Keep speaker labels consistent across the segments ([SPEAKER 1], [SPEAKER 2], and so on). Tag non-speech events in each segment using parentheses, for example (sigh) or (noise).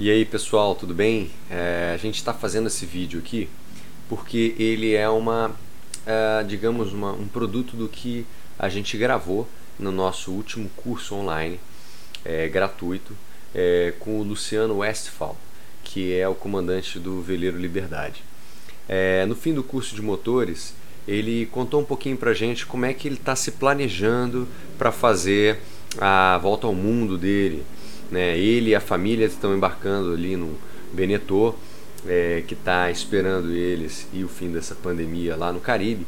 [SPEAKER 1] E aí pessoal, tudo bem? É, a gente está fazendo esse vídeo aqui porque ele é uma, é, digamos, uma, um produto do que a gente gravou no nosso último curso online é, gratuito é, com o Luciano Westphal, que é o comandante do Veleiro Liberdade. É, no fim do curso de motores, ele contou um pouquinho para gente como é que ele está se planejando para fazer a volta ao mundo dele né? Ele e a família estão embarcando ali no Benetô, é, que está esperando eles e o fim dessa pandemia lá no Caribe.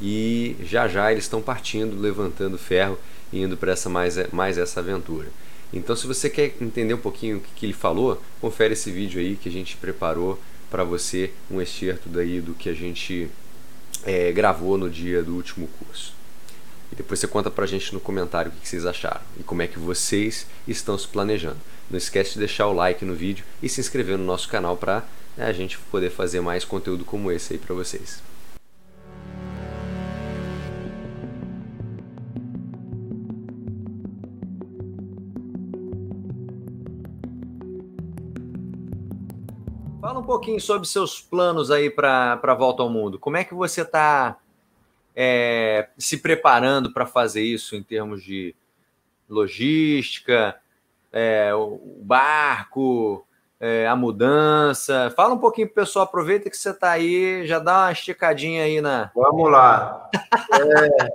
[SPEAKER 1] E já já eles estão partindo, levantando ferro e indo para essa mais, mais essa aventura. Então, se você quer entender um pouquinho o que, que ele falou, confere esse vídeo aí que a gente preparou para você, um excerto daí do que a gente é, gravou no dia do último curso. E depois você conta pra gente no comentário o que vocês acharam e como é que vocês estão se planejando. Não esquece de deixar o like no vídeo e se inscrever no nosso canal para né, a gente poder fazer mais conteúdo como esse aí para vocês. Fala um pouquinho sobre seus planos aí para a volta ao mundo. Como é que você está é, se preparando para fazer isso em termos de logística, é, o barco, é, a mudança? Fala um pouquinho para o pessoal, aproveita que você está aí, já dá uma esticadinha aí na.
[SPEAKER 2] Vamos lá.
[SPEAKER 1] é,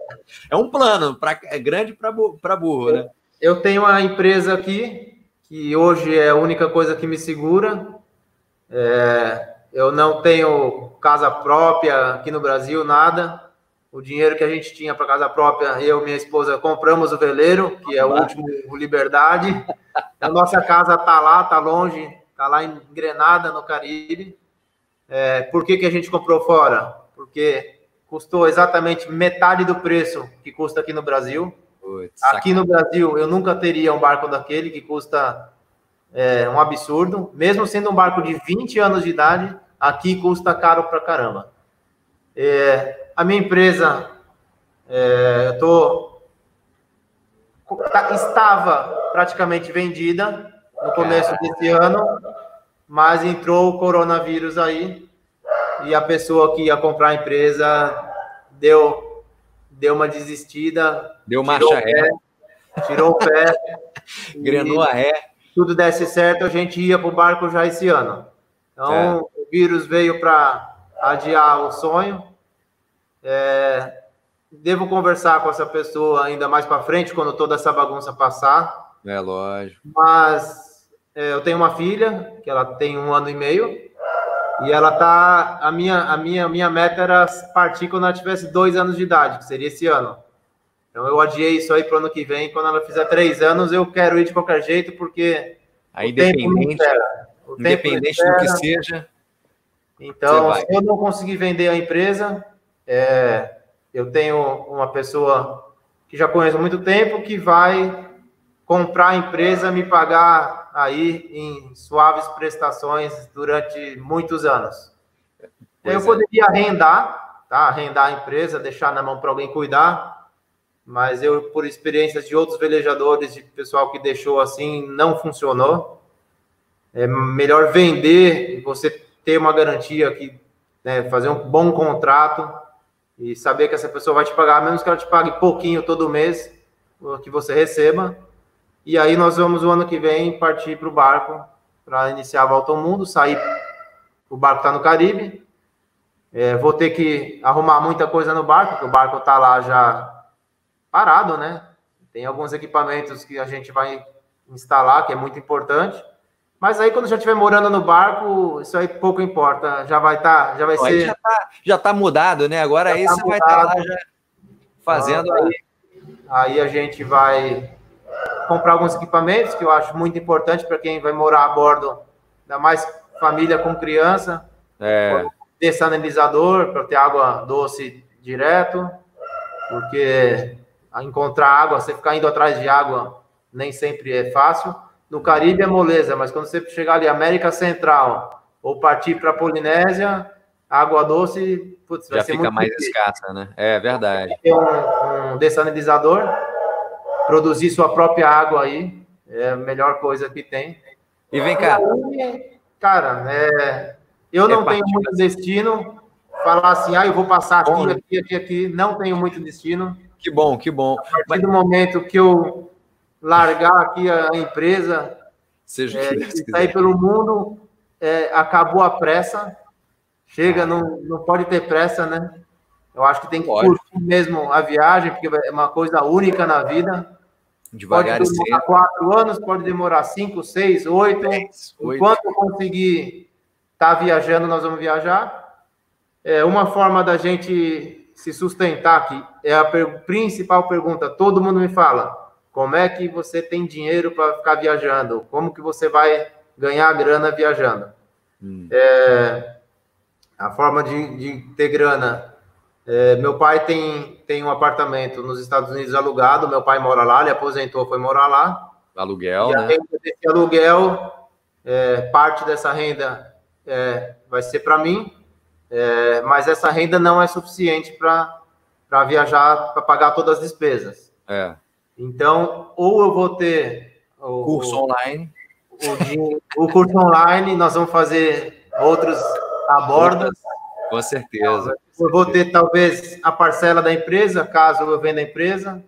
[SPEAKER 1] é um plano, pra, é grande para burro, né?
[SPEAKER 2] Eu tenho uma empresa aqui, que hoje é a única coisa que me segura. É, eu não tenho casa própria aqui no Brasil, nada o dinheiro que a gente tinha para casa própria, eu e minha esposa compramos o veleiro, que é o último o Liberdade. A nossa casa está lá, está longe, está lá em Grenada, no Caribe. É, por que, que a gente comprou fora? Porque custou exatamente metade do preço que custa aqui no Brasil. Putz, aqui no Brasil, eu nunca teria um barco daquele que custa é, um absurdo. Mesmo sendo um barco de 20 anos de idade, aqui custa caro pra caramba. É, a minha empresa, é, eu tô, tá, estava praticamente vendida no começo desse ano, mas entrou o coronavírus aí e a pessoa que ia comprar a empresa deu, deu uma desistida.
[SPEAKER 1] Deu marcha ré.
[SPEAKER 2] Tirou o pé. (laughs)
[SPEAKER 1] Grenou a ré.
[SPEAKER 2] Tudo desse certo, a gente ia para o barco já esse ano. Então, é. o vírus veio para adiar o sonho é, devo conversar com essa pessoa ainda mais para frente, quando toda essa bagunça passar.
[SPEAKER 1] É lógico.
[SPEAKER 2] Mas é, eu tenho uma filha, que ela tem um ano e meio, e ela tá. A minha, a minha, minha meta era partir quando ela tivesse dois anos de idade, que seria esse ano. Então eu adiei isso aí para o ano que vem. Quando ela fizer três anos, eu quero ir de qualquer jeito, porque.
[SPEAKER 1] Aí, independente, independente do que seja.
[SPEAKER 2] Então, se eu não conseguir vender a empresa, é, eu tenho uma pessoa que já conheço há muito tempo que vai comprar a empresa, me pagar aí em suaves prestações durante muitos anos. Pois eu é. poderia arrendar, tá? Arrendar a empresa, deixar na mão para alguém cuidar, mas eu, por experiências de outros velejadores, de pessoal que deixou assim, não funcionou. É melhor vender e você ter uma garantia que né, fazer um bom contrato e saber que essa pessoa vai te pagar, menos que ela te pague pouquinho todo mês, que você receba. E aí nós vamos o ano que vem partir para o barco para iniciar a volta ao mundo, sair. O barco está no Caribe. É, vou ter que arrumar muita coisa no barco, porque o barco está lá já parado, né? Tem alguns equipamentos que a gente vai instalar, que é muito importante. Mas aí quando já estiver morando no barco, isso aí pouco importa. Já vai estar, tá, já vai ser.
[SPEAKER 1] Já está já tá mudado, né? Agora já aí tá você mudado. vai estar tá lá já fazendo.
[SPEAKER 2] aí, aí a gente vai comprar alguns equipamentos que eu acho muito importante para quem vai morar a bordo, ainda mais família com criança.
[SPEAKER 1] É.
[SPEAKER 2] Dessanalizador para ter água doce direto, porque encontrar água, você ficar indo atrás de água nem sempre é fácil. No Caribe é moleza, mas quando você chegar ali, América Central, ou partir para a Polinésia, água doce,
[SPEAKER 1] putz, vai Já ser fica mais difícil. escassa, né? É verdade.
[SPEAKER 2] Ter um, um dessanalizador, produzir sua própria água aí, é a melhor coisa que tem.
[SPEAKER 1] E vem cá.
[SPEAKER 2] Aí, cara, é, eu não é tenho muito destino. Falar assim, ah, eu vou passar aqui, bom, aqui, aqui, aqui. Não tenho muito destino.
[SPEAKER 1] Que bom, que bom.
[SPEAKER 2] A partir Mas... do momento que eu largar aqui a empresa, Seja é, e sair pelo mundo, é, acabou a pressa. Chega, ah. não, não pode ter pressa, né? Eu acho que tem que pode. curtir mesmo a viagem, porque é uma coisa única na vida.
[SPEAKER 1] Devagar
[SPEAKER 2] pode demorar quatro anos, pode demorar cinco, seis, oito. Enquanto eu conseguir estar tá viajando, nós vamos viajar. É uma forma da gente se sustentar aqui é a per principal pergunta. Todo mundo me fala: como é que você tem dinheiro para ficar viajando? Como que você vai ganhar grana viajando? Hum. É, a forma de, de ter grana. É, meu pai tem, tem um apartamento nos Estados Unidos alugado. Meu pai mora lá, ele aposentou, foi morar lá.
[SPEAKER 1] Aluguel,
[SPEAKER 2] e
[SPEAKER 1] né?
[SPEAKER 2] Esse aluguel, é, parte dessa renda é, vai ser para mim, é, mas essa renda não é suficiente para viajar, para pagar todas as despesas.
[SPEAKER 1] É.
[SPEAKER 2] Então, ou eu vou ter
[SPEAKER 1] o curso online,
[SPEAKER 2] o, o curso online, nós vamos fazer outros abordos.
[SPEAKER 1] Com certeza.
[SPEAKER 2] Eu vou ter talvez a parcela da empresa, caso eu venda a empresa.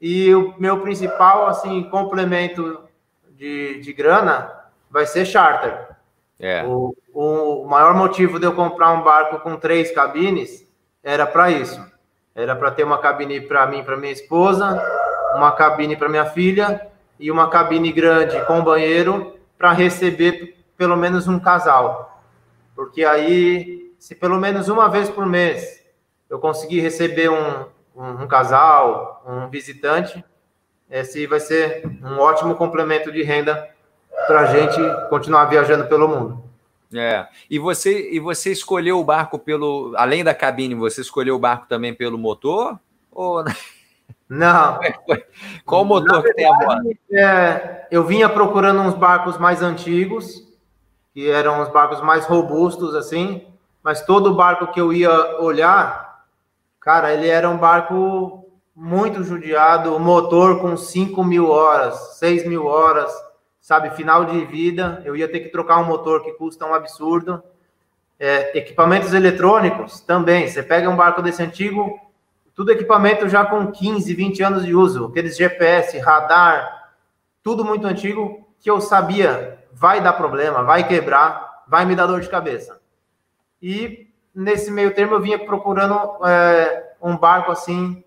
[SPEAKER 2] E o meu principal assim complemento de, de grana vai ser charter.
[SPEAKER 1] É.
[SPEAKER 2] O, o maior motivo de eu comprar um barco com três cabines era para isso. Era para ter uma cabine para mim, para minha esposa, uma cabine para minha filha e uma cabine grande com banheiro para receber pelo menos um casal. Porque aí, se pelo menos uma vez por mês eu conseguir receber um, um, um casal, um visitante, esse vai ser um ótimo complemento de renda para a gente continuar viajando pelo mundo.
[SPEAKER 1] É. E você e você escolheu o barco pelo além da cabine, você escolheu o barco também pelo motor ou
[SPEAKER 2] não?
[SPEAKER 1] Qual o motor verdade, que tem agora?
[SPEAKER 2] É, eu vinha procurando uns barcos mais antigos, que eram os barcos mais robustos assim, mas todo barco que eu ia olhar, cara, ele era um barco muito judiado, motor com 5 mil horas, 6 mil horas sabe, final de vida, eu ia ter que trocar um motor que custa um absurdo. É, equipamentos eletrônicos também. Você pega um barco desse antigo, tudo equipamento já com 15, 20 anos de uso, aqueles GPS, radar, tudo muito antigo que eu sabia vai dar problema, vai quebrar, vai me dar dor de cabeça. E nesse meio termo eu vinha procurando é, um barco assim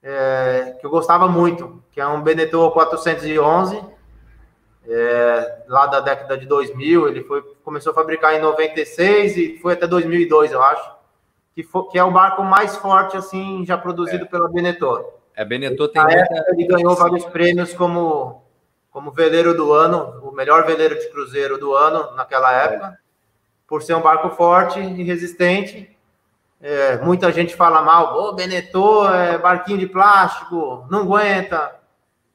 [SPEAKER 2] é, que eu gostava muito, que é um Beneteau 411 é, lá da década de 2000, ele foi, começou a fabricar em 96 e foi até 2002, eu acho, que, foi, que é o barco mais forte, assim, já produzido é. pela Beneteau.
[SPEAKER 1] É, Beneteau tem
[SPEAKER 2] muita... Ele ganhou vários prêmios como, como veleiro do ano, o melhor veleiro de cruzeiro do ano naquela época, por ser um barco forte e resistente. É, muita gente fala mal, o oh, Beneteau é barquinho de plástico, não aguenta.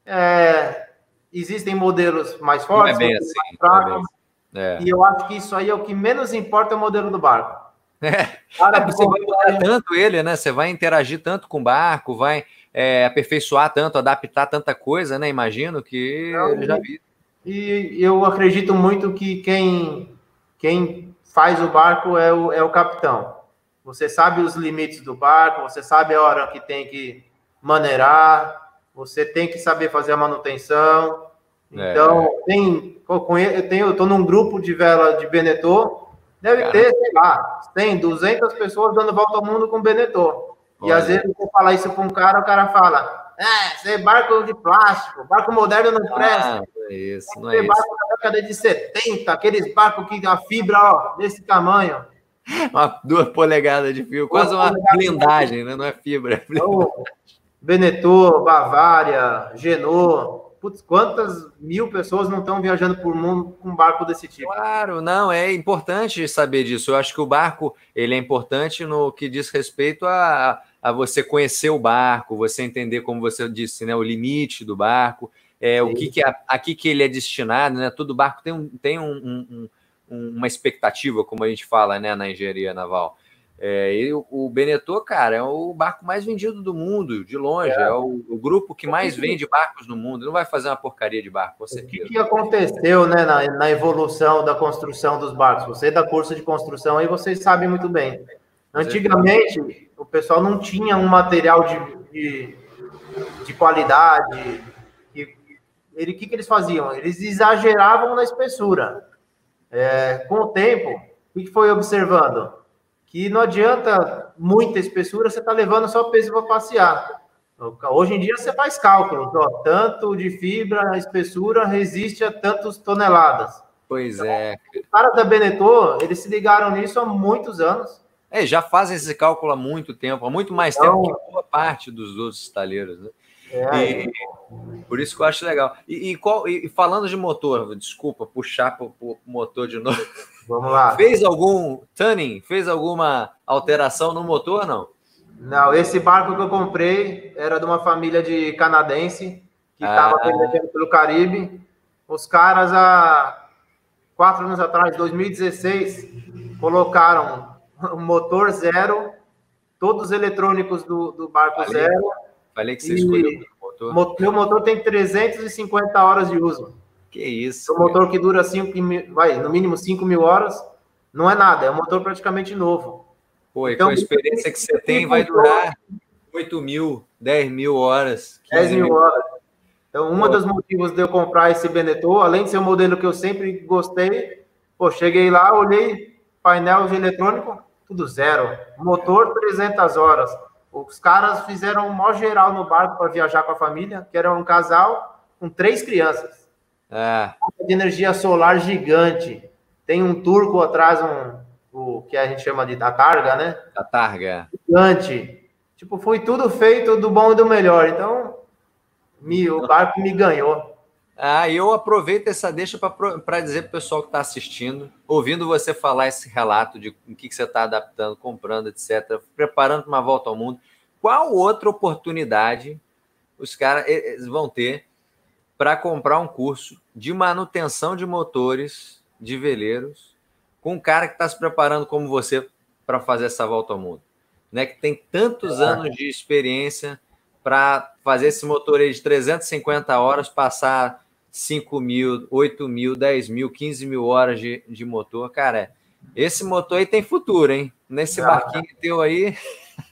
[SPEAKER 2] É, existem modelos mais fortes,
[SPEAKER 1] não é bem assim, mais fracos,
[SPEAKER 2] é. e eu acho que isso aí é o que menos importa é o modelo do barco.
[SPEAKER 1] É. Cara, você vai mudar tanto ele, né? Você vai interagir tanto com o barco, vai é, aperfeiçoar tanto, adaptar tanta coisa, né? Imagino que ele já vi.
[SPEAKER 2] E eu acredito muito que quem, quem faz o barco é o, é o capitão. Você sabe os limites do barco, você sabe a hora que tem que maneirar, você tem que saber fazer a manutenção. É. Então, é. tem, eu tenho, eu estou num grupo de vela de Benetô, deve Cara. ter, sei lá, tem 200 pessoas dando volta ao mundo com Benetô. E às vezes você fala isso para um cara, o cara fala, é, você é barco de plástico, barco moderno não presta.
[SPEAKER 1] Ah, não é isso, não é isso.
[SPEAKER 2] barco da década de 70, aqueles barcos que a fibra, ó, desse tamanho.
[SPEAKER 1] Uma, duas polegadas de fio, quase uma blindagem, né? Não é fibra. É
[SPEAKER 2] então, Venetor, Bavária, Genô. Putz, quantas mil pessoas não estão viajando por mundo com um barco desse tipo?
[SPEAKER 1] Claro, não, é importante saber disso. Eu acho que o barco ele é importante no que diz respeito a, a você conhecer o barco, você entender, como você disse, né, o limite do barco, é, o que, que é, aqui que ele é destinado, né? Todo barco tem, um, tem um, um, uma expectativa, como a gente fala né, na engenharia naval. É, e o Benetô, cara, é o barco mais vendido do mundo, de longe. É, é o, o, grupo que mais vende barcos no mundo. Não vai fazer uma porcaria de barco, com certeza.
[SPEAKER 2] O que, que aconteceu né, na, na, evolução da construção dos barcos? Você da curso de construção aí, vocês sabem muito bem. Antigamente, o pessoal não tinha um material de, de, de qualidade. Que, ele, o que, que eles faziam? Eles exageravam na espessura. É, com o tempo, o que foi observando? Que não adianta muita espessura, você está levando só peso para passear. Hoje em dia você faz cálculos, ó, tanto de fibra, a espessura resiste a tantas toneladas.
[SPEAKER 1] Pois é.
[SPEAKER 2] Os caras da Benetton, eles se ligaram nisso há muitos anos.
[SPEAKER 1] É, já fazem esse cálculo há muito tempo, há muito mais então, tempo que boa parte dos outros estaleiros, né? É, e, por isso que eu acho legal. E, e, qual, e falando de motor, desculpa puxar para o motor de novo.
[SPEAKER 2] Vamos lá.
[SPEAKER 1] Fez algum tuning? Fez alguma alteração no motor, não?
[SPEAKER 2] Não, esse barco que eu comprei era de uma família de canadense que estava ah. pelo Caribe. Os caras, há quatro anos atrás, 2016, colocaram o motor zero, todos os eletrônicos do, do barco falei, zero.
[SPEAKER 1] Falei que você escolheu o
[SPEAKER 2] motor. Meu motor tem 350 horas de uso.
[SPEAKER 1] Que isso.
[SPEAKER 2] Um motor que dura cinco, vai, no mínimo 5 mil horas, não é nada, é um motor praticamente novo.
[SPEAKER 1] Pô, então, com a experiência que você tem, vai durar 8 mil, 10 mil horas.
[SPEAKER 2] 10 mil, mil horas. Então, um dos motivos de eu comprar esse Benetton, além de ser um modelo que eu sempre gostei, pô, cheguei lá, olhei painel de eletrônico, tudo zero. Motor, 300 horas. Os caras fizeram um maior geral no barco para viajar com a família, que era um casal com três crianças. É. De energia solar gigante. Tem um turco atrás, um, o que a gente chama de da targa, né?
[SPEAKER 1] Da targa.
[SPEAKER 2] Gigante. Tipo, foi tudo feito do bom e do melhor. Então, me, o barco me ganhou.
[SPEAKER 1] Ah, eu aproveito essa deixa para dizer para o pessoal que está assistindo, ouvindo você falar esse relato de o que, que você está adaptando, comprando, etc., preparando para uma volta ao mundo. Qual outra oportunidade os caras vão ter para comprar um curso de manutenção de motores de veleiros com um cara que está se preparando como você para fazer essa volta ao mundo, né? Que tem tantos é. anos de experiência para fazer esse motor aí de 350 horas passar 5 mil, 8 mil, 10 mil, 15 mil horas de, de motor, cara. Esse motor aí tem futuro, hein? Nesse ah. barquinho teu aí.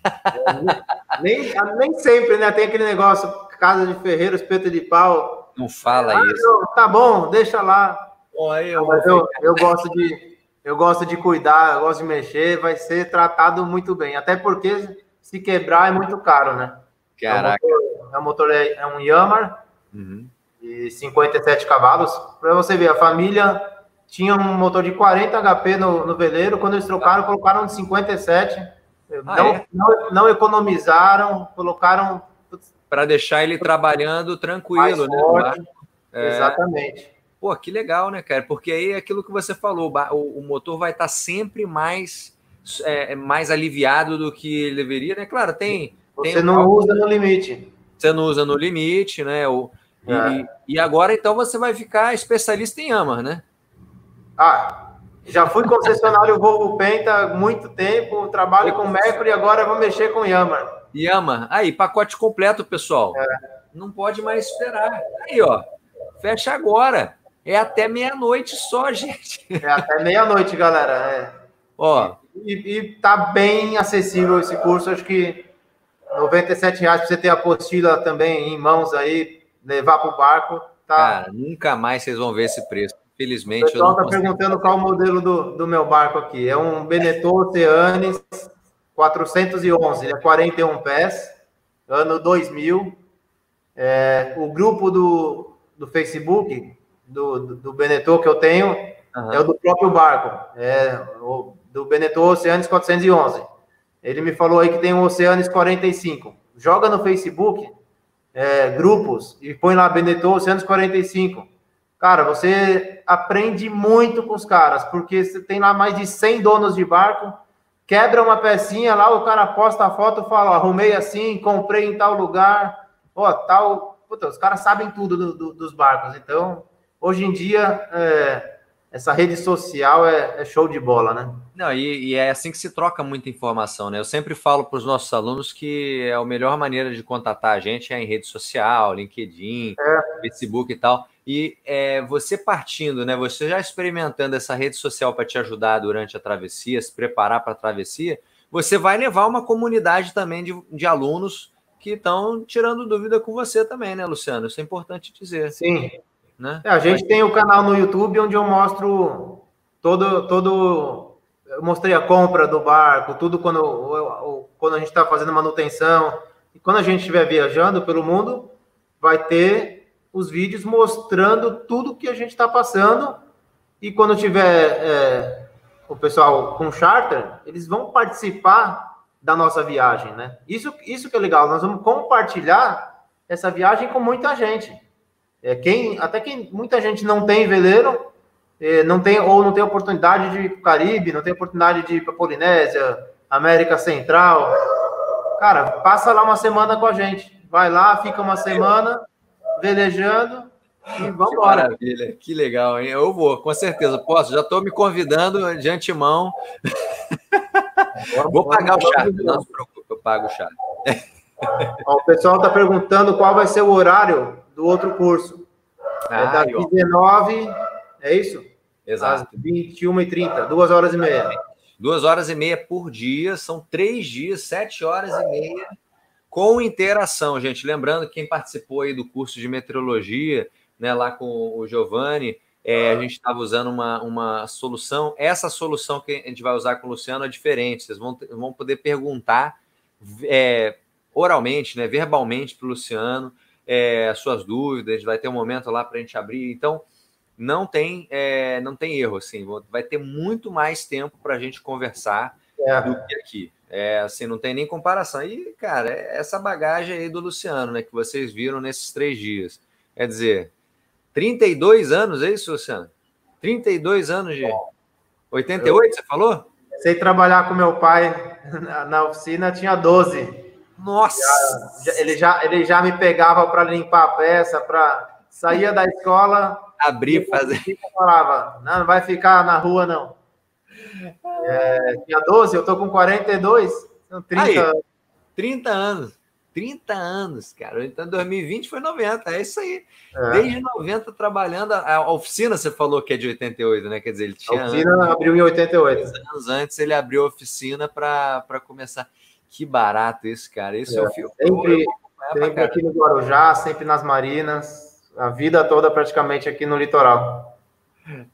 [SPEAKER 1] (laughs)
[SPEAKER 2] Nem, nem sempre, né? Tem aquele negócio, casa de ferreiro, espeto de pau
[SPEAKER 1] não fala ah, isso. Não,
[SPEAKER 2] tá bom, deixa lá. Bom, eu, Mas eu, eu gosto de eu gosto de cuidar, eu gosto de mexer, vai ser tratado muito bem. Até porque se quebrar é muito caro, né?
[SPEAKER 1] Caraca.
[SPEAKER 2] É um motor, é, é um Yamaha uhum. de 57 cavalos. Para você ver, a família tinha um motor de 40 HP no, no veleiro. Quando eles trocaram, colocaram de 57. Ah, não, é? não, não economizaram, colocaram
[SPEAKER 1] para deixar ele trabalhando tranquilo, né?
[SPEAKER 2] É... Exatamente.
[SPEAKER 1] Pô, que legal, né, cara? Porque aí é aquilo que você falou, o, motor vai estar tá sempre mais, é, mais aliviado do que ele deveria, né? Claro, tem.
[SPEAKER 2] Você
[SPEAKER 1] tem
[SPEAKER 2] não usa no limite.
[SPEAKER 1] Você não usa no limite, né? O, é. e, e, agora, então, você vai ficar especialista em Yamaha, né?
[SPEAKER 2] Ah, já fui concessionário Volvo Penta há muito tempo, trabalho com Mercury e agora vou mexer com Yamaha.
[SPEAKER 1] Yama. Aí, pacote completo, pessoal. É. Não pode mais esperar. Aí, ó. Fecha agora. É até meia-noite só, (laughs) gente.
[SPEAKER 2] É até meia-noite, galera. É.
[SPEAKER 1] Ó.
[SPEAKER 2] E, e tá bem acessível esse curso. Acho que R$ reais para você ter a apostila também em mãos aí, levar para o barco. Tá... Cara,
[SPEAKER 1] nunca mais vocês vão ver esse preço. Infelizmente. O
[SPEAKER 2] pessoal está perguntando qual o modelo do, do meu barco aqui. É um Benetton Oceanes 411, ele é 41 pés, ano 2000. É, o grupo do, do Facebook, do, do, do Benetton que eu tenho, uhum. é o do próprio barco, é o, do Benetton Oceanes 411. Ele me falou aí que tem um Oceanes 45. Joga no Facebook, é, grupos, e põe lá Benetton Oceanes 45. Cara, você aprende muito com os caras, porque você tem lá mais de 100 donos de barco, quebra uma pecinha lá, o cara posta a foto e fala, ó, arrumei assim, comprei em tal lugar, ó, tal. Puta, os caras sabem tudo do, do, dos barcos. Então, hoje em dia, é, essa rede social é, é show de bola, né?
[SPEAKER 1] Não, e, e, é assim que se troca muita informação, né? Eu sempre falo para os nossos alunos que é a melhor maneira de contatar a gente é em rede social, LinkedIn, é. Facebook e tal. E é, você partindo, né? Você já experimentando essa rede social para te ajudar durante a travessia, se preparar para a travessia, você vai levar uma comunidade também de, de alunos que estão tirando dúvida com você também, né, Luciano? Isso é importante dizer.
[SPEAKER 2] Sim. Né? É, a gente tem o canal no YouTube onde eu mostro todo, todo. Eu mostrei a compra do barco, tudo quando, quando a gente está fazendo manutenção. E quando a gente estiver viajando pelo mundo, vai ter os vídeos mostrando tudo que a gente está passando. E quando tiver é, o pessoal com charter, eles vão participar da nossa viagem, né? Isso, isso que é legal. Nós vamos compartilhar essa viagem com muita gente. É, quem, até quem muita gente não tem veleiro, é, não tem ou não tem oportunidade de ir para o Caribe, não tem oportunidade de ir para Polinésia, América Central. Cara, passa lá uma semana com a gente. Vai lá, fica uma semana velejando e vamos embora.
[SPEAKER 1] Maravilha, que legal, hein? Eu vou, com certeza. Posso, já estou me convidando de antemão. vou pagar o chat, não se preocupe, eu pago o chat.
[SPEAKER 2] o pessoal está perguntando qual vai ser o horário do outro curso. É ah, é das 19, é isso?
[SPEAKER 1] Exato.
[SPEAKER 2] Às 21h30, duas horas e meia.
[SPEAKER 1] Duas horas e meia por dia, são três dias, sete horas e meia, com interação, gente. Lembrando, quem participou aí do curso de meteorologia, né, lá com o Giovanni, é, a gente estava usando uma, uma solução. Essa solução que a gente vai usar com o Luciano é diferente. Vocês vão, vão poder perguntar é, oralmente, né, verbalmente para o Luciano é, suas dúvidas, vai ter um momento lá para a gente abrir. Então, não tem, é, não tem erro, assim, vai ter muito mais tempo para a gente conversar é. do que aqui. É, assim, não tem nem comparação. E, cara, é essa bagagem aí do Luciano, né, que vocês viram nesses três dias. Quer dizer, 32 anos, é isso, Luciano? 32 anos de. 88, você falou?
[SPEAKER 2] Sei trabalhar com meu pai na, na oficina, tinha 12.
[SPEAKER 1] Nossa!
[SPEAKER 2] Já, ele, já, ele já me pegava para limpar a peça, para saía da escola.
[SPEAKER 1] Abrir, fazer.
[SPEAKER 2] Falava, não, não vai ficar na rua, não. É, tinha 12, eu tô com 42. São 30 Aí,
[SPEAKER 1] anos. 30 anos. 30 anos, cara. Então 2020 foi 90, é isso aí. É. Desde 90 trabalhando. A oficina você falou que é de 88, né? Quer dizer, ele tinha.
[SPEAKER 2] A oficina anos, abriu em 88.
[SPEAKER 1] Anos antes ele abriu a oficina para começar. Que barato esse, cara. Esse é, é o filme.
[SPEAKER 2] Sempre, sempre aqui no Guarujá, sempre nas Marinas, a vida toda praticamente aqui no litoral.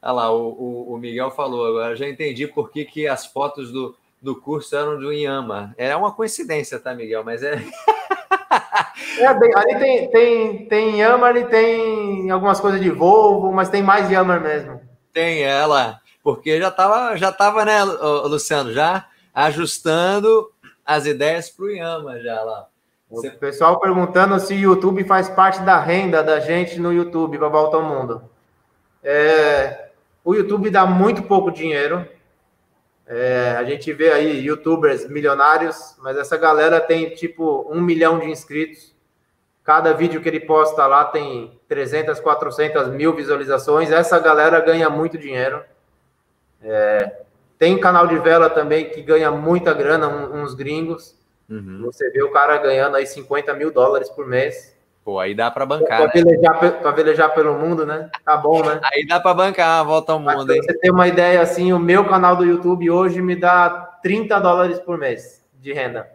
[SPEAKER 1] Olha lá, o, o, o Miguel falou agora, já entendi por que, que as fotos do, do curso eram do Inhama. É uma coincidência, tá, Miguel? Mas é. (laughs)
[SPEAKER 2] é bem, ali tem, tem, tem Yama, ali tem algumas coisas de Volvo, mas tem mais Yama mesmo.
[SPEAKER 1] Tem ela, porque já tava, já tava, né, Luciano, já ajustando as ideias para o Yama já lá.
[SPEAKER 2] O pessoal perguntando se o YouTube faz parte da renda da gente no YouTube para volta ao mundo. É, o YouTube dá muito pouco dinheiro. É, a gente vê aí YouTubers milionários, mas essa galera tem tipo um milhão de inscritos. Cada vídeo que ele posta lá tem 300, 400 mil visualizações. Essa galera ganha muito dinheiro. É, tem canal de vela também que ganha muita grana, uns gringos. Uhum. Você vê o cara ganhando aí 50 mil dólares por mês.
[SPEAKER 1] Pô, aí dá para bancar.
[SPEAKER 2] Para né? velejar, velejar, pelo mundo, né? Tá bom, né?
[SPEAKER 1] Aí dá para bancar a volta ao mundo. Mas,
[SPEAKER 2] você tem uma ideia assim, o meu canal do YouTube hoje me dá 30 dólares por mês de renda.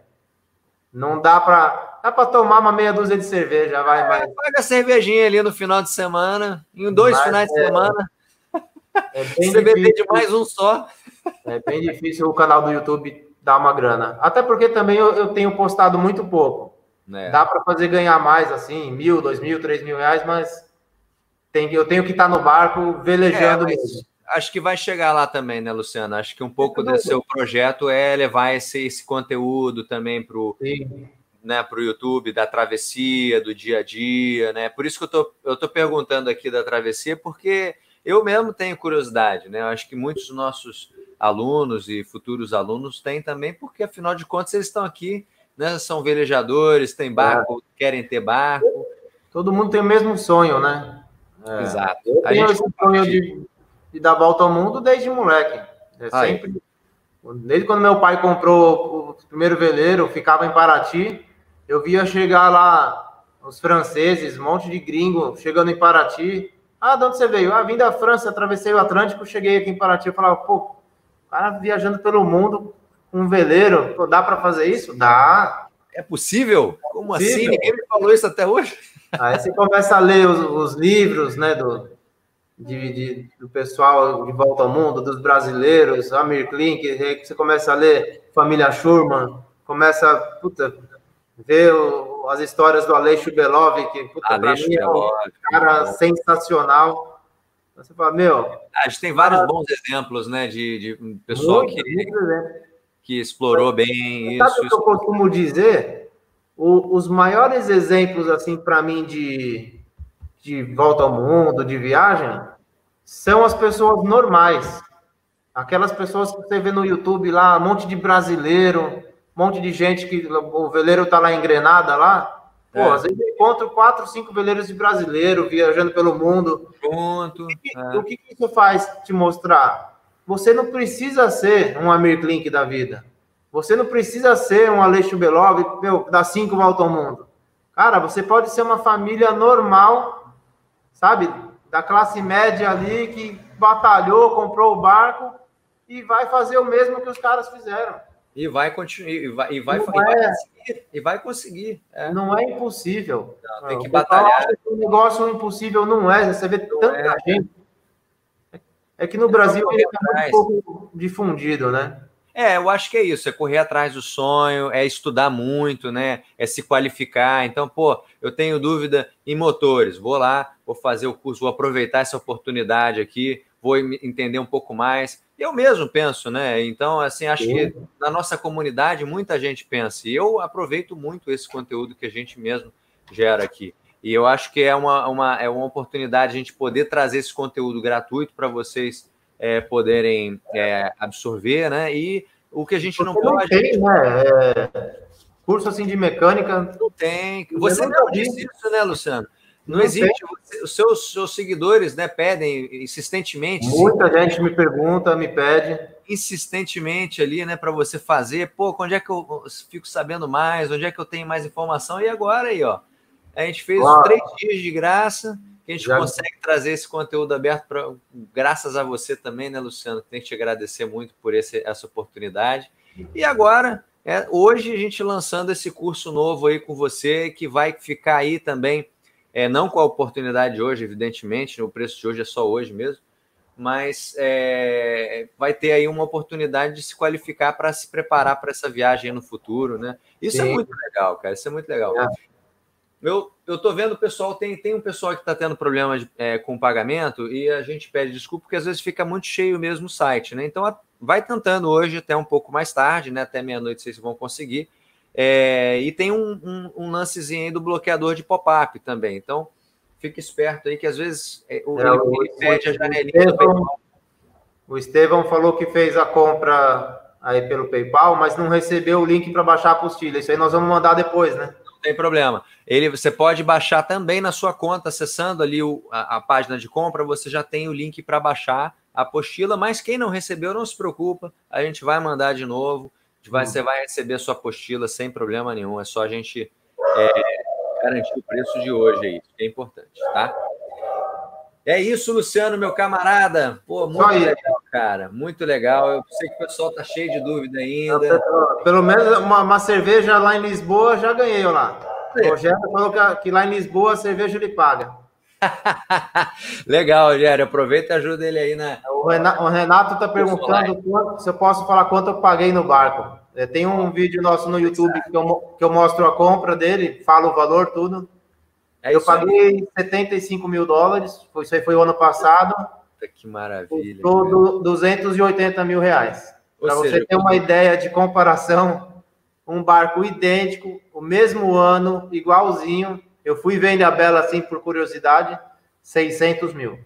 [SPEAKER 2] Não dá para dá para tomar uma meia dúzia de cerveja, vai, vai. É,
[SPEAKER 1] paga cervejinha ali no final de semana, em dois Mas, finais de é, semana. É (laughs) bem Você beber de mais um só.
[SPEAKER 2] É bem difícil o canal do YouTube dar uma grana. Até porque também eu, eu tenho postado muito pouco. É. Dá para fazer ganhar mais, assim, mil, dois mil, três mil reais, mas tem, eu tenho que estar no barco velejando. É,
[SPEAKER 1] acho que vai chegar lá também, né, Luciano? Acho que um pouco do seu projeto é levar esse, esse conteúdo também para o né, pro YouTube, da travessia, do dia a dia, né? Por isso que eu tô, eu tô perguntando aqui da travessia, porque eu mesmo tenho curiosidade, né? Eu acho que muitos nossos alunos e futuros alunos têm também, porque afinal de contas eles estão aqui, né? São velejadores, têm barco, é. querem ter barco.
[SPEAKER 2] Todo mundo tem o mesmo sonho, né?
[SPEAKER 1] É. Exato.
[SPEAKER 2] Eu tenho esse sonho de, de dar volta ao mundo desde moleque. É sempre. Desde quando meu pai comprou o primeiro veleiro, ficava em Paraty, eu via chegar lá os franceses, um monte de gringo chegando em Paraty. Ah, de onde você veio? Ah, vim da França, atravessei o Atlântico, cheguei aqui em Paraty. Eu falava, pô, o cara viajando pelo mundo um veleiro, pô, dá para fazer isso? Dá.
[SPEAKER 1] É possível? Como assim? possível. assim? Ninguém me falou isso até hoje.
[SPEAKER 2] Aí você começa a ler os, os livros, né, do, de, de, do pessoal de volta ao mundo, dos brasileiros, Amir Klink, que você começa a ler Família Schurman, começa a puta, ver o, as histórias do Aleixo Belov, que puta, mim é um cara sensacional. Você fala, meu.
[SPEAKER 1] A gente tem vários bons exemplos, né, de, de pessoal muito, que, muito que explorou bem
[SPEAKER 2] Sabe isso. Sabe o que eu costumo dizer? O, os maiores exemplos, assim, para mim, de de volta ao mundo, de viagem, são as pessoas normais. Aquelas pessoas que você vê no YouTube lá, um monte de brasileiro, um monte de gente que o veleiro tá lá engrenada lá. Pô, é. às vezes eu encontro quatro, cinco veleiros de brasileiro viajando pelo mundo.
[SPEAKER 1] Ponto. O
[SPEAKER 2] que, é. o que isso faz te mostrar? Você não precisa ser um Amir Klink da vida. Você não precisa ser um Aleixo Belov, meu, dá cinco voltas ao mundo. Cara, você pode ser uma família normal sabe? Da classe média ali que batalhou, comprou o barco e vai fazer o mesmo que os caras fizeram.
[SPEAKER 1] E vai continuar, e vai, e vai, e vai, é, conseguir. E vai conseguir
[SPEAKER 2] é. Não é impossível. Não, tem que batalhar. O negócio impossível não é. Você vê não tanta é. gente. É que no Brasil ele é um pouco difundido, né?
[SPEAKER 1] É, eu acho que é isso, é correr atrás do sonho, é estudar muito, né? É se qualificar. Então, pô, eu tenho dúvida em motores, vou lá, vou fazer o curso, vou aproveitar essa oportunidade aqui, vou entender um pouco mais. Eu mesmo penso, né? Então, assim, acho Sim. que na nossa comunidade muita gente pensa, e eu aproveito muito esse conteúdo que a gente mesmo gera aqui. E eu acho que é uma, uma, é uma oportunidade a gente poder trazer esse conteúdo gratuito para vocês é, poderem é, absorver, né? E o que a gente não pode. Não
[SPEAKER 2] tem, né? É, curso assim de mecânica.
[SPEAKER 1] Não tem. Você não disse isso, né, Luciano? Não, não existe. Os seus, seus seguidores né, pedem insistentemente.
[SPEAKER 2] Muita sim, gente me pergunta, me pede.
[SPEAKER 1] Insistentemente ali, né, para você fazer. Pô, onde é que eu fico sabendo mais? Onde é que eu tenho mais informação? E agora aí, ó. A gente fez claro. três dias de graça que a gente Já... consegue trazer esse conteúdo aberto para graças a você também, né, Luciano? Tem que te agradecer muito por esse, essa oportunidade. E agora, é, hoje a gente lançando esse curso novo aí com você, que vai ficar aí também, é, não com a oportunidade de hoje, evidentemente, o preço de hoje é só hoje mesmo, mas é, vai ter aí uma oportunidade de se qualificar para se preparar para essa viagem no futuro, né? Isso é Sim. é muito legal, cara. Isso é muito legal. É. Eu, eu tô vendo o pessoal, tem, tem um pessoal que está tendo problema de, é, com pagamento e a gente pede desculpa porque às vezes fica muito cheio mesmo o site, né? Então a, vai tentando hoje até um pouco mais tarde, né? Até meia-noite vocês vão conseguir. É, e tem um, um, um, lancezinho aí do bloqueador de pop-up também. Então fique esperto aí que às vezes é, o, é, ele, pede a janelinha Estevão.
[SPEAKER 2] O Estevão falou que fez a compra aí pelo PayPal, mas não recebeu o link para baixar a apostila. Isso aí nós vamos mandar depois, né?
[SPEAKER 1] Tem problema. Ele, você pode baixar também na sua conta, acessando ali o, a, a página de compra, você já tem o link para baixar a apostila, mas quem não recebeu, não se preocupa, a gente vai mandar de novo, vai, uhum. você vai receber a sua apostila sem problema nenhum, é só a gente é, garantir o preço de hoje aí, é importante, tá? É isso, Luciano, meu camarada. Pô, muito legal, cara. Muito legal. Eu sei que o pessoal tá cheio de dúvida ainda.
[SPEAKER 2] Pelo menos uma, uma cerveja lá em Lisboa já ganhei lá. O Rogério falou que, que, lá em Lisboa a cerveja ele paga. (laughs)
[SPEAKER 1] legal, Rogério. Aproveita e ajuda ele aí, né?
[SPEAKER 2] O Renato, o Renato tá perguntando quanto, se eu posso falar quanto eu paguei no barco. É, tem um vídeo nosso no YouTube que eu, que eu mostro a compra dele, falo o valor, tudo. É eu paguei aí. 75 mil dólares, isso aí foi o ano passado.
[SPEAKER 1] Que maravilha.
[SPEAKER 2] Todo 280 mil reais. Para você ter uma ideia de comparação, um barco idêntico, o mesmo ano, igualzinho. Eu fui vender a Bela assim por curiosidade, 600 mil.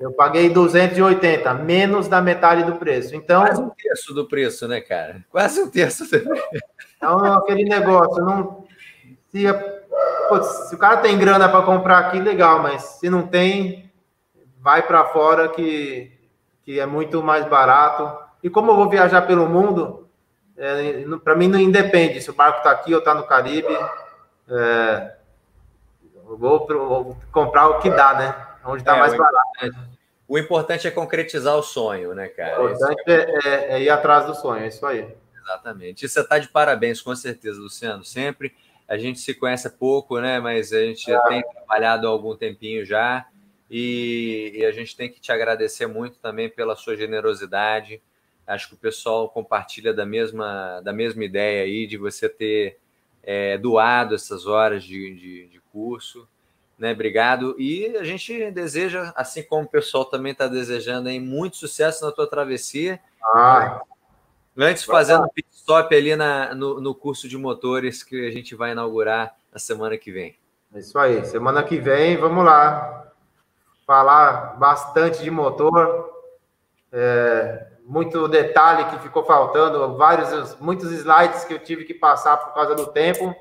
[SPEAKER 2] Eu paguei 280, menos da metade do preço. Então,
[SPEAKER 1] Quase um terço do preço, né, cara? Quase um terço do preço.
[SPEAKER 2] Então, aquele negócio, não. Se, putz, se o cara tem grana para comprar aqui, legal, mas se não tem, vai para fora que, que é muito mais barato. E como eu vou viajar pelo mundo, é, para mim não independe se o barco está aqui ou está no Caribe. É, vou, vou, comprar o que dá, né? Onde está é, mais barato.
[SPEAKER 1] O importante é concretizar o sonho, né, cara?
[SPEAKER 2] O importante é, é, é ir atrás do sonho, é isso aí.
[SPEAKER 1] Exatamente. E você está de parabéns, com certeza, Luciano. Sempre. A gente se conhece pouco, né? Mas a gente já tem trabalhado há algum tempinho já. E, e, a gente tem que te agradecer muito também pela sua generosidade. Acho que o pessoal compartilha da mesma, da mesma ideia aí de você ter é, doado essas horas de, de, de curso. Né, obrigado. E a gente deseja, assim como o pessoal também está desejando, aí, muito sucesso na tua travessia. Antes, fazendo pit stop ali na, no, no curso de motores que a gente vai inaugurar na semana que vem.
[SPEAKER 2] É isso aí. Semana que vem, vamos lá. Falar bastante de motor. É, muito detalhe que ficou faltando, vários, muitos slides que eu tive que passar por causa do tempo.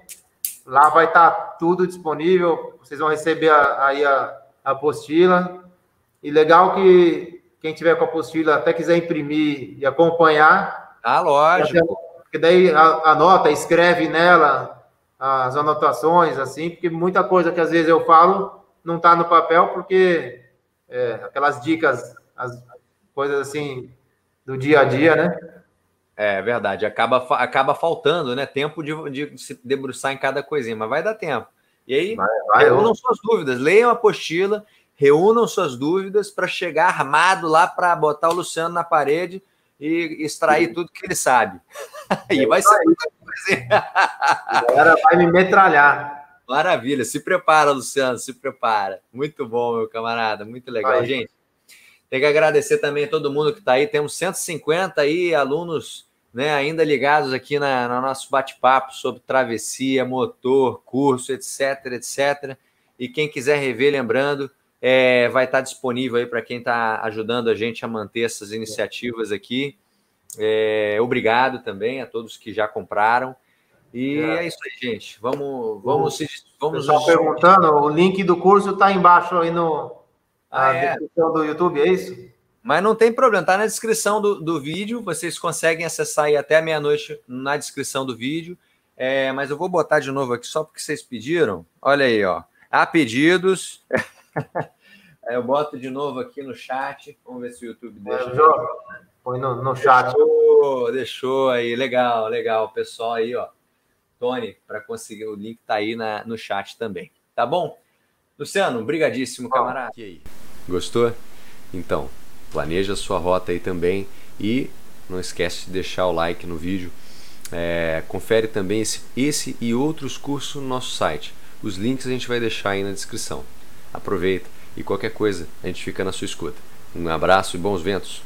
[SPEAKER 2] Lá vai estar tá tudo disponível. Vocês vão receber aí a, a apostila. E legal que quem tiver com a apostila até quiser imprimir e acompanhar,
[SPEAKER 1] ah, lógico.
[SPEAKER 2] Porque daí anota, escreve nela as anotações, assim, porque muita coisa que às vezes eu falo não está no papel, porque é, aquelas dicas, as coisas assim do dia a dia, né?
[SPEAKER 1] É verdade, acaba, acaba faltando, né? Tempo de, de se debruçar em cada coisinha, mas vai dar tempo. E aí, vai, vai, reúnam eu... suas dúvidas, leiam a apostila, reúnam suas dúvidas para chegar armado lá para botar o Luciano na parede e extrair tudo que ele sabe. (laughs) e vai ser muita
[SPEAKER 2] coisa. Agora vai me metralhar.
[SPEAKER 1] Maravilha, se prepara, Luciano, se prepara. Muito bom, meu camarada, muito legal, gente. Tem que agradecer também a todo mundo que está aí. Temos 150 aí alunos né, ainda ligados aqui na, no nosso bate-papo sobre travessia, motor, curso, etc, etc. E quem quiser rever, lembrando, é, vai estar disponível aí para quem está ajudando a gente a manter essas iniciativas aqui. É, obrigado também a todos que já compraram. E é, é isso aí, gente. Vamos, vamos, se, vamos.
[SPEAKER 2] Perguntando, o link do curso está embaixo aí no ah, é. descrição do YouTube, é isso?
[SPEAKER 1] Mas não tem problema, está na descrição do, do vídeo. Vocês conseguem acessar aí até meia-noite na descrição do vídeo. É, mas eu vou botar de novo aqui só porque vocês pediram. Olha aí, ó. Há pedidos. Aí (laughs) eu boto de novo aqui no chat. Vamos ver se o YouTube deixa.
[SPEAKER 2] Põe no, no chat.
[SPEAKER 1] Deixou, deixou aí. Legal, legal. Pessoal aí, ó. Tony, para conseguir o link tá aí na, no chat também. Tá bom? Luciano, brigadíssimo, camarada. E aí? Gostou? Então, planeja a sua rota aí também e não esquece de deixar o like no vídeo. É, confere também esse, esse e outros cursos no nosso site. Os links a gente vai deixar aí na descrição. Aproveita e qualquer coisa a gente fica na sua escuta. Um abraço e bons ventos.